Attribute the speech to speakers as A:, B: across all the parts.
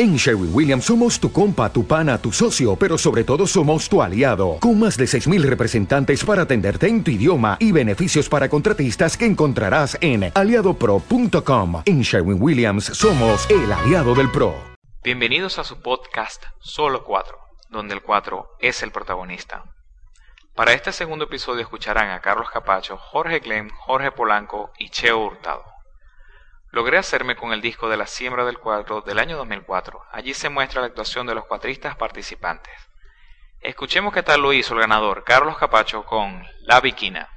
A: En Sherwin Williams somos tu compa, tu pana, tu socio, pero sobre todo somos tu aliado, con más de 6.000 representantes para atenderte en tu idioma y beneficios para contratistas que encontrarás en aliadopro.com. En Sherwin Williams somos el aliado del PRO.
B: Bienvenidos a su podcast Solo 4, donde el 4 es el protagonista. Para este segundo episodio escucharán a Carlos Capacho, Jorge Glem, Jorge Polanco y Cheo Hurtado. Logré hacerme con el disco de la siembra del cuadro del año 2004. Allí se muestra la actuación de los cuatristas participantes. Escuchemos qué tal lo hizo el ganador Carlos Capacho con La Viquina.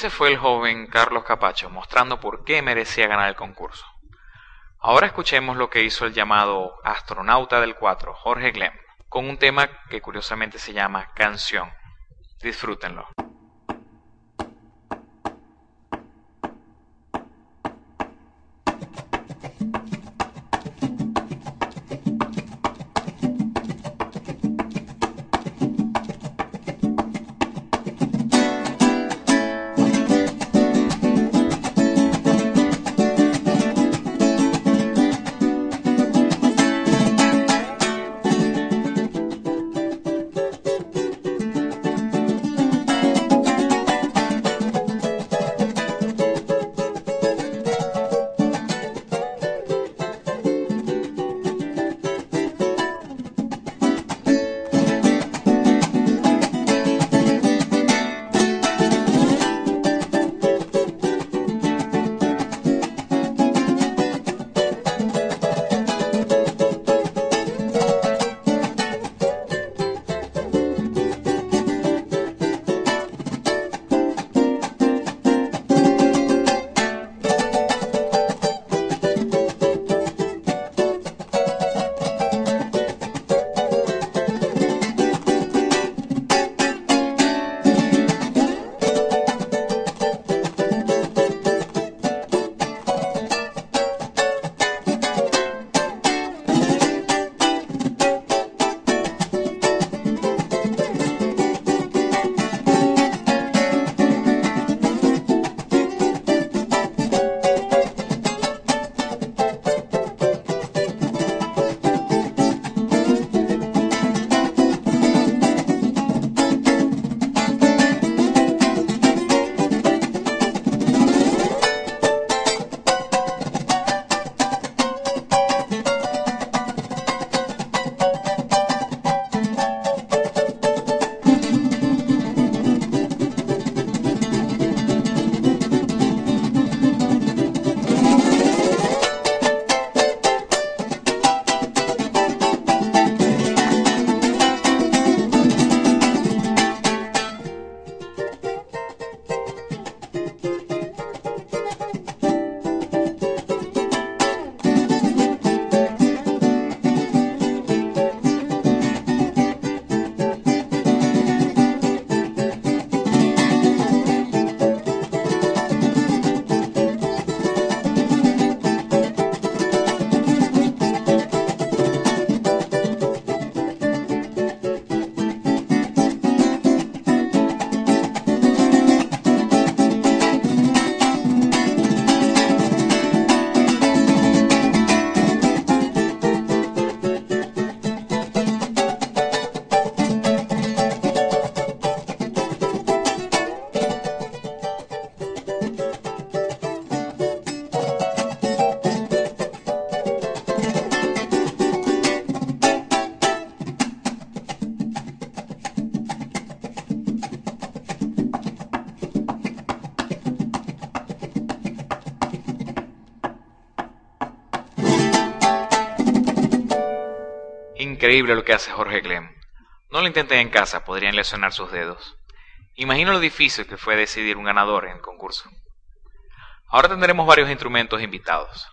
B: Ese fue el joven Carlos Capacho, mostrando por qué merecía ganar el concurso. Ahora escuchemos lo que hizo el llamado astronauta del 4, Jorge Glem, con un tema que curiosamente se llama Canción. Disfrútenlo. Increíble lo que hace Jorge Clem. No lo intenten en casa, podrían lesionar sus dedos. Imagino lo difícil que fue decidir un ganador en el concurso. Ahora tendremos varios instrumentos invitados.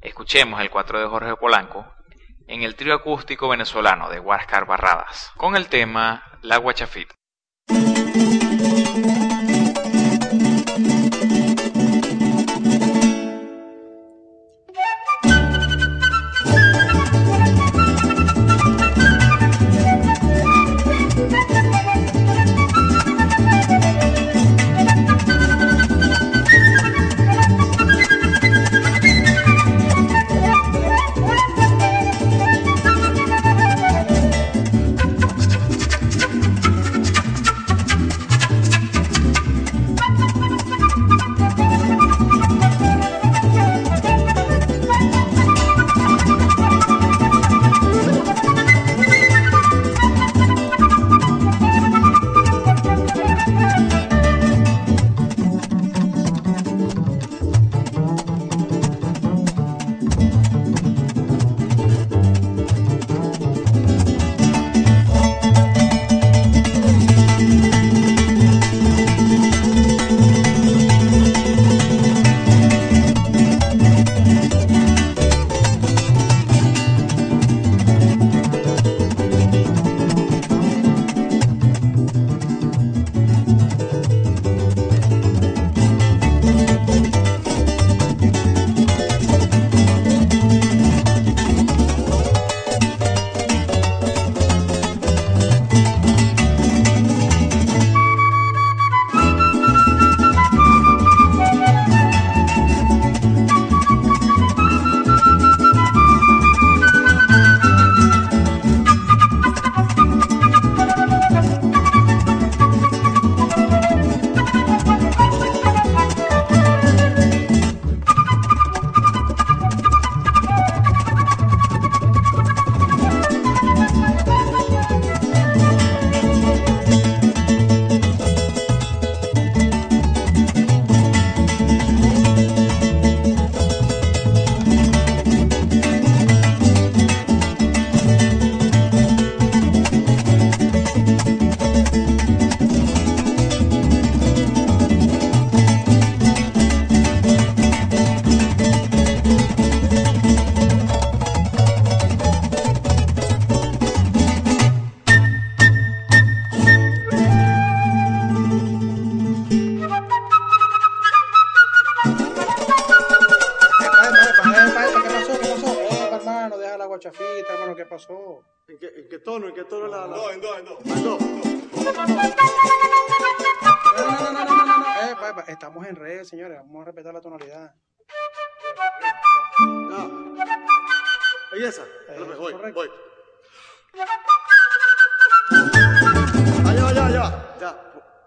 B: Escuchemos el 4 de Jorge Polanco en el trío acústico venezolano de Huáscar Barradas, con el tema La Guachafita.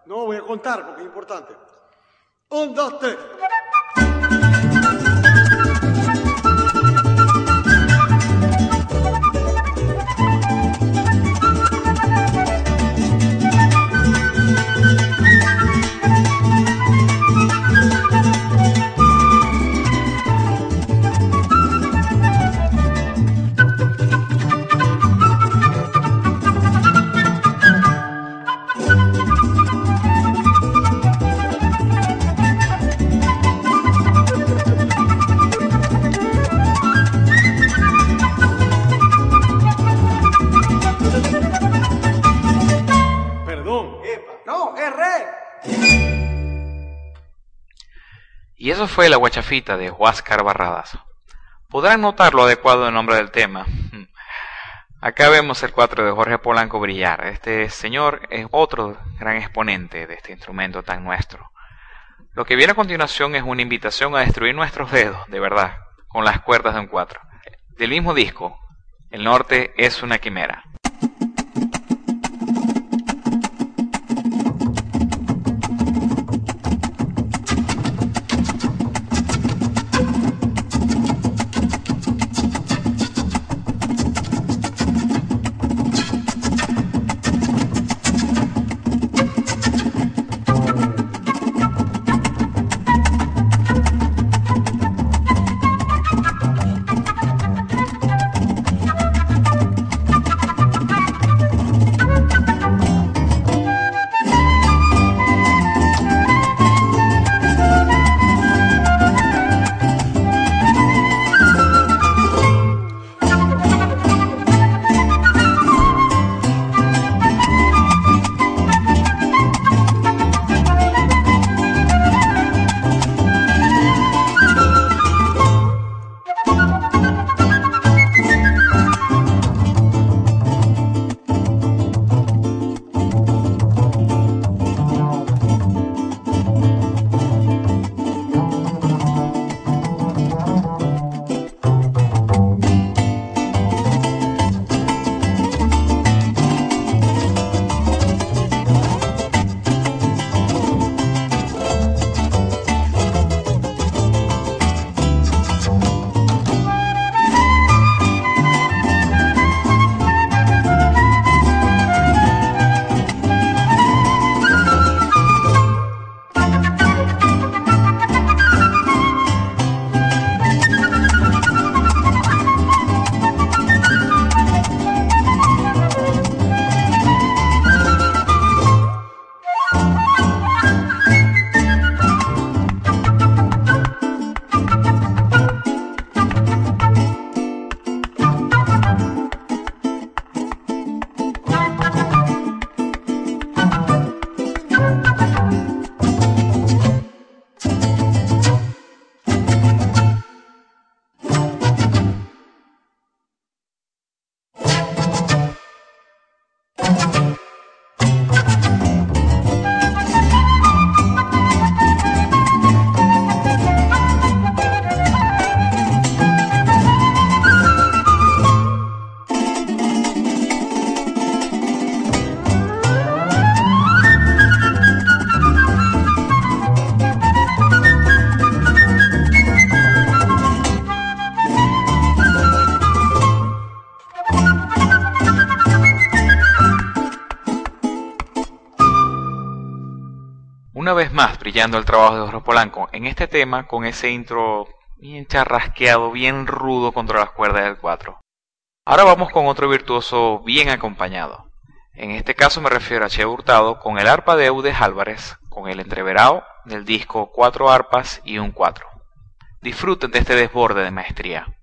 C: No
D: voy a contar porque es importante. Un, dos, tres.
B: Fue la guachafita de Huáscar Barradas. Podrán notar lo adecuado del nombre del tema. Acá vemos el 4 de Jorge Polanco brillar. Este señor es otro gran exponente de este instrumento tan nuestro. Lo que viene a continuación es una invitación a destruir nuestros dedos, de verdad, con las cuerdas de un 4. Del mismo disco, El Norte es una quimera. El trabajo de Jorge Polanco en este tema con ese intro bien charrasqueado, bien rudo contra las cuerdas del 4. Ahora vamos con otro virtuoso bien acompañado. En este caso me refiero a Che Hurtado con el arpa de Eudes Álvarez, con el entreverado del disco Cuatro arpas y un 4. Disfruten de este desborde de maestría.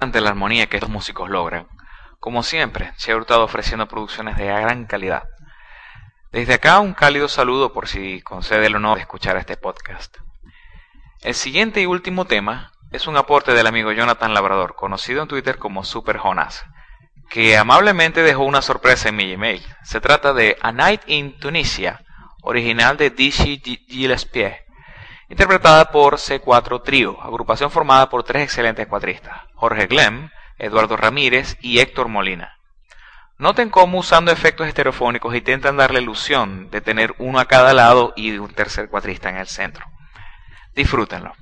B: La armonía que estos músicos logran. Como siempre, Che Hurtado ofreciendo producciones de gran calidad. Desde acá un cálido saludo por si concede el honor de escuchar este podcast. El siguiente y último tema es un aporte del amigo Jonathan Labrador, conocido en Twitter como Super Jonas, que amablemente dejó una sorpresa en mi email. Se trata de A Night in Tunisia, original de Dizzy Gillespie, interpretada por C4 Trio, agrupación formada por tres excelentes cuatristas, Jorge Glem, Eduardo Ramírez y Héctor Molina. Noten cómo usando efectos estereofónicos intentan dar la ilusión de tener uno a cada lado y un tercer cuatrista en el centro. Disfrútenlo.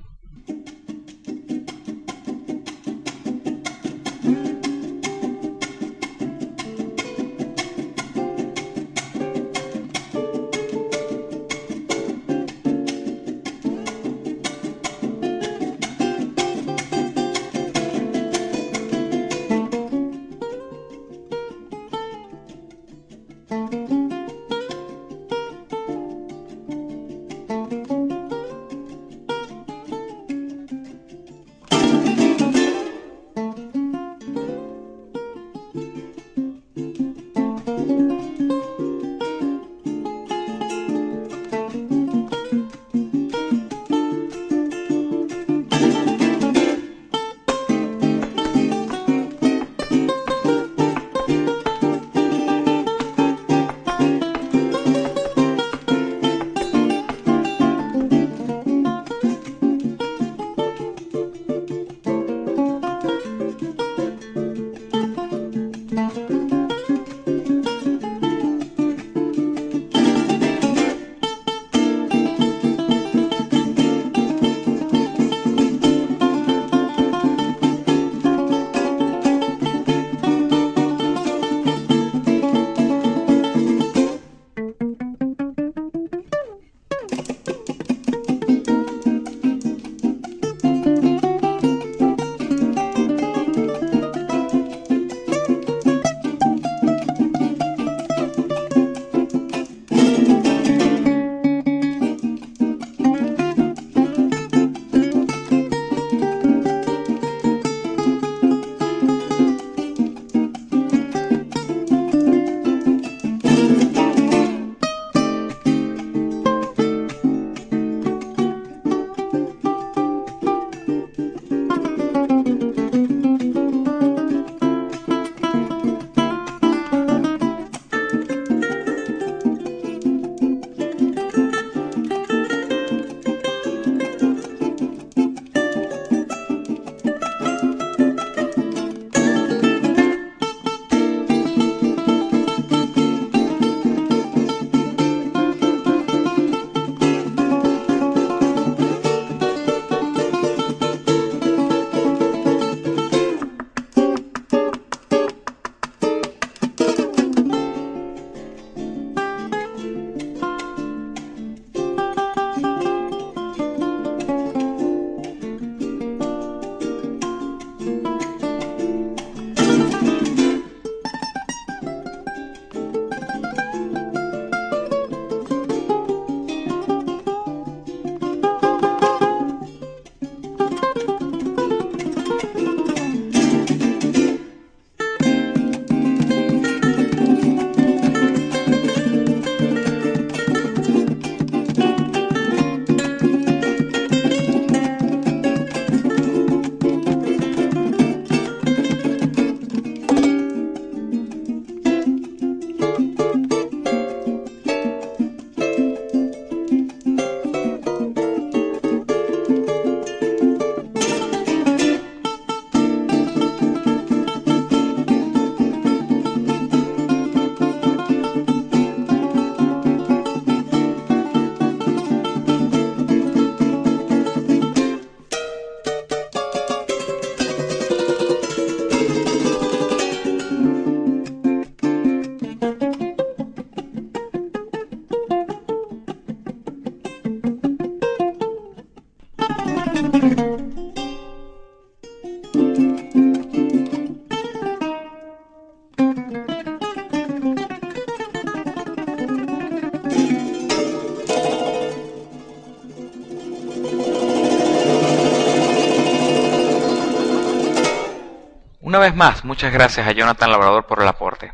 B: Vez más, muchas gracias a Jonathan Labrador por el aporte.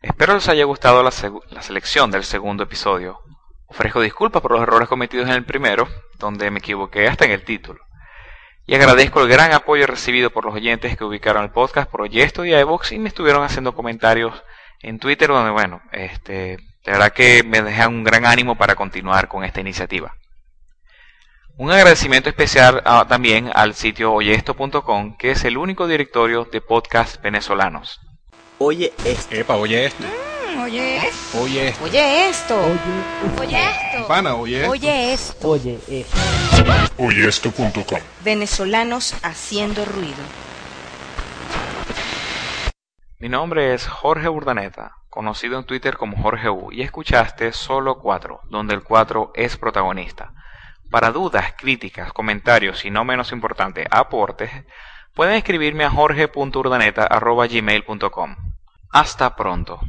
B: Espero les haya gustado la, selección del segundo episodio. Ofrezco disculpas por los errores cometidos en el primero, donde me equivoqué hasta en el título. Y agradezco el gran apoyo recibido por los oyentes que ubicaron el podcast por Oyesto y iVoox y me estuvieron haciendo comentarios en Twitter donde, bueno, este, de verdad que me dejan un gran ánimo para continuar con esta iniciativa. Un agradecimiento especial también al sitio oyesto.com, que es el único directorio de podcasts venezolanos.
E: Oye esto.
F: Epa, oye esto.
G: Mm, oye esto.
F: Oye esto.
G: Oye esto.
H: Oye esto.
F: Pana, oye esto.
G: Oye esto.
H: Oye esto.
I: Oyeesto.com.
G: Venezolanos haciendo ruido.
B: Mi nombre es Jorge Urdaneta, conocido en Twitter como Jorge U, y escuchaste Solo 4, donde el 4 es protagonista. Para dudas, críticas, comentarios y no menos importante, aportes, pueden escribirme a jorge.urdaneta.gmail.com. Hasta pronto.